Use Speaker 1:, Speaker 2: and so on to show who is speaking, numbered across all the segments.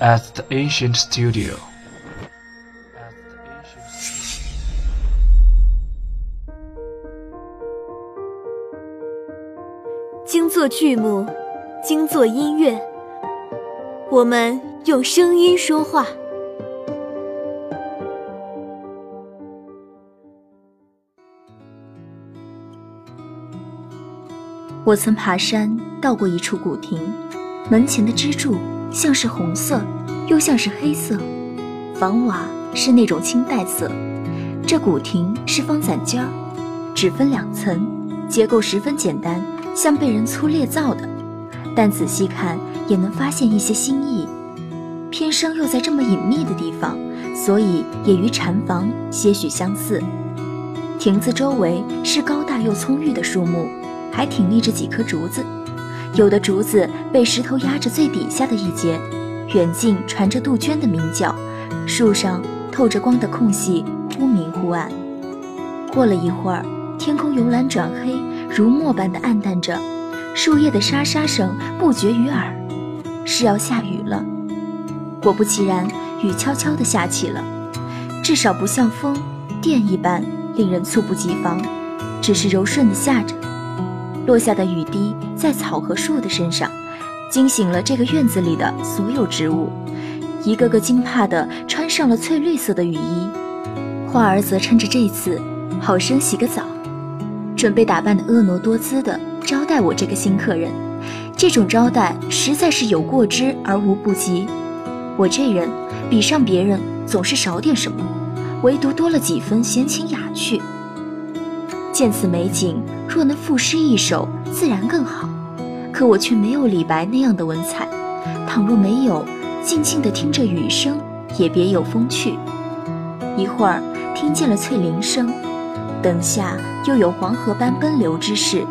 Speaker 1: at the ancient studio.
Speaker 2: 精作剧目，精作音乐，我们用声音说话。我曾爬山到过一处古亭，门前的支柱像是红色，又像是黑色，房瓦是那种青黛色。这古亭是方攒尖儿，只分两层，结构十分简单，像被人粗劣造的。但仔细看也能发现一些新意。偏生又在这么隐秘的地方，所以也与禅房些许相似。亭子周围是高大又葱郁的树木。还挺立着几棵竹子，有的竹子被石头压着最底下的一节，远近传着杜鹃的鸣叫，树上透着光的空隙忽明忽暗。过了一会儿，天空由蓝转黑，如墨般的暗淡着，树叶的沙沙声不绝于耳，是要下雨了。果不其然，雨悄悄地下起了，至少不像风电一般令人猝不及防，只是柔顺地下着。落下的雨滴在草和树的身上，惊醒了这个院子里的所有植物，一个个惊怕的穿上了翠绿色的雨衣。花儿则趁着这次，好生洗个澡，准备打扮得婀娜多姿的招待我这个新客人。这种招待实在是有过之而无不及。我这人比上别人总是少点什么，唯独多了几分闲情雅趣。见此美景，若能赋诗一首，自然更好。可我却没有李白那样的文采。倘若没有，静静地听着雨声，也别有风趣。一会儿听见了翠铃声，等下又有黄河般奔流之势，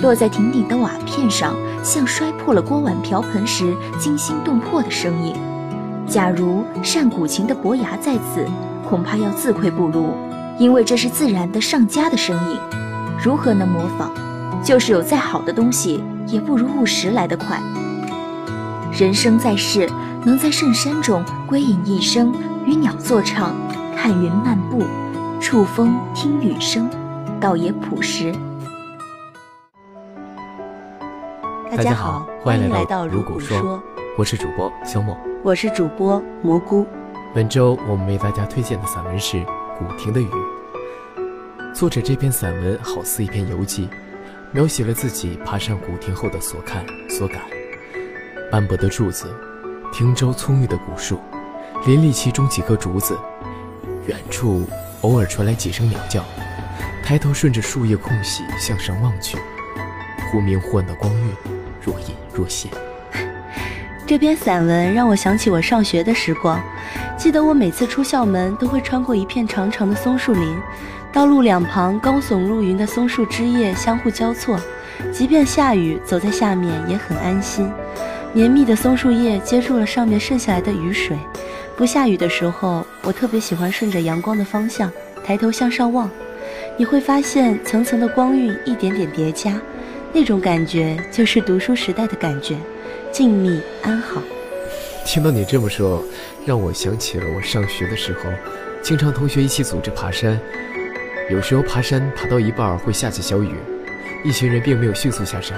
Speaker 2: 落在亭顶的瓦片上，像摔破了锅碗瓢盆时惊心动魄的声音。假如善古琴的伯牙在此，恐怕要自愧不如。因为这是自然的上佳的声音，如何能模仿？就是有再好的东西，也不如务实来得快。人生在世，能在圣山中归隐一生，与鸟作唱，看云漫步，触风听雨声，倒也朴实。
Speaker 3: 大家好，欢迎来到如果说，我是主播肖莫，
Speaker 4: 我是主播蘑菇。
Speaker 3: 本周我们为大家推荐的散文是。古亭的雨，作者这篇散文好似一篇游记，描写了自己爬上古亭后的所看所感。斑驳的柱子，亭周葱郁的古树，林立其中几棵竹子，远处偶尔传来几声鸟叫。抬头顺着树叶空隙向上望去，忽明忽暗的光晕，若隐若现。
Speaker 4: 这篇散文让我想起我上学的时光。记得我每次出校门都会穿过一片长长的松树林，道路两旁高耸入云的松树枝叶相互交错，即便下雨，走在下面也很安心。绵密的松树叶接住了上面渗下来的雨水。不下雨的时候，我特别喜欢顺着阳光的方向抬头向上望，你会发现层层的光晕一点点叠加，那种感觉就是读书时代的感觉，静谧安好。
Speaker 3: 听到你这么说，让我想起了我上学的时候，经常同学一起组织爬山。有时候爬山爬到一半会下起小雨，一群人并没有迅速下山，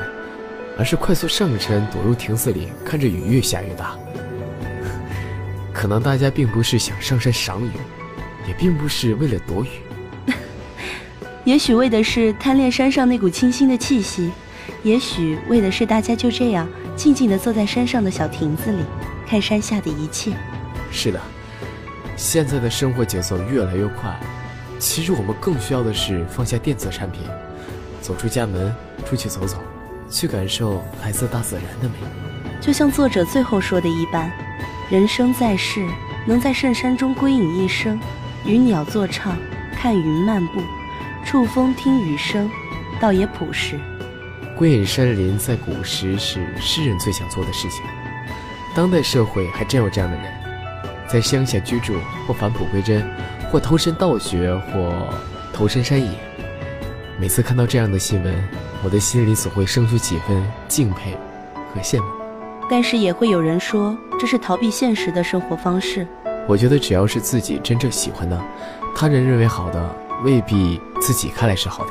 Speaker 3: 而是快速上山躲入亭子里，看着雨越下越大。可能大家并不是想上山赏雨，也并不是为了躲雨，
Speaker 4: 也许为的是贪恋山上那股清新的气息，也许为的是大家就这样静静地坐在山上的小亭子里。看山下的一切，
Speaker 3: 是的，现在的生活节奏越来越快，其实我们更需要的是放下电子产品，走出家门，出去走走，去感受来自大自然的美。
Speaker 4: 就像作者最后说的一般，人生在世，能在圣山中归隐一生，与鸟作唱，看云漫步，触风听雨声，倒也朴实。
Speaker 3: 归隐山林，在古时是诗人最想做的事情。当代社会还真有这样的人，在乡下居住，或返璞归真，或投身道学，或投身山野。每次看到这样的新闻，我的心里总会生出几分敬佩和羡慕。
Speaker 4: 但是也会有人说这是逃避现实的生活方式。
Speaker 3: 我觉得只要是自己真正喜欢的，他人认为好的，未必自己看来是好的；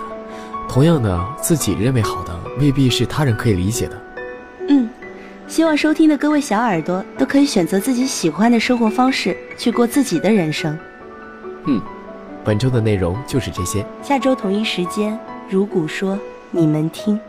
Speaker 3: 同样的，自己认为好的，未必是他人可以理解的。
Speaker 4: 嗯，希望收听的各位小耳朵都可以选择自己喜欢的生活方式，去过自己的人生。
Speaker 3: 嗯，本周的内容就是这些。
Speaker 4: 下周同一时间，如古说，你们听。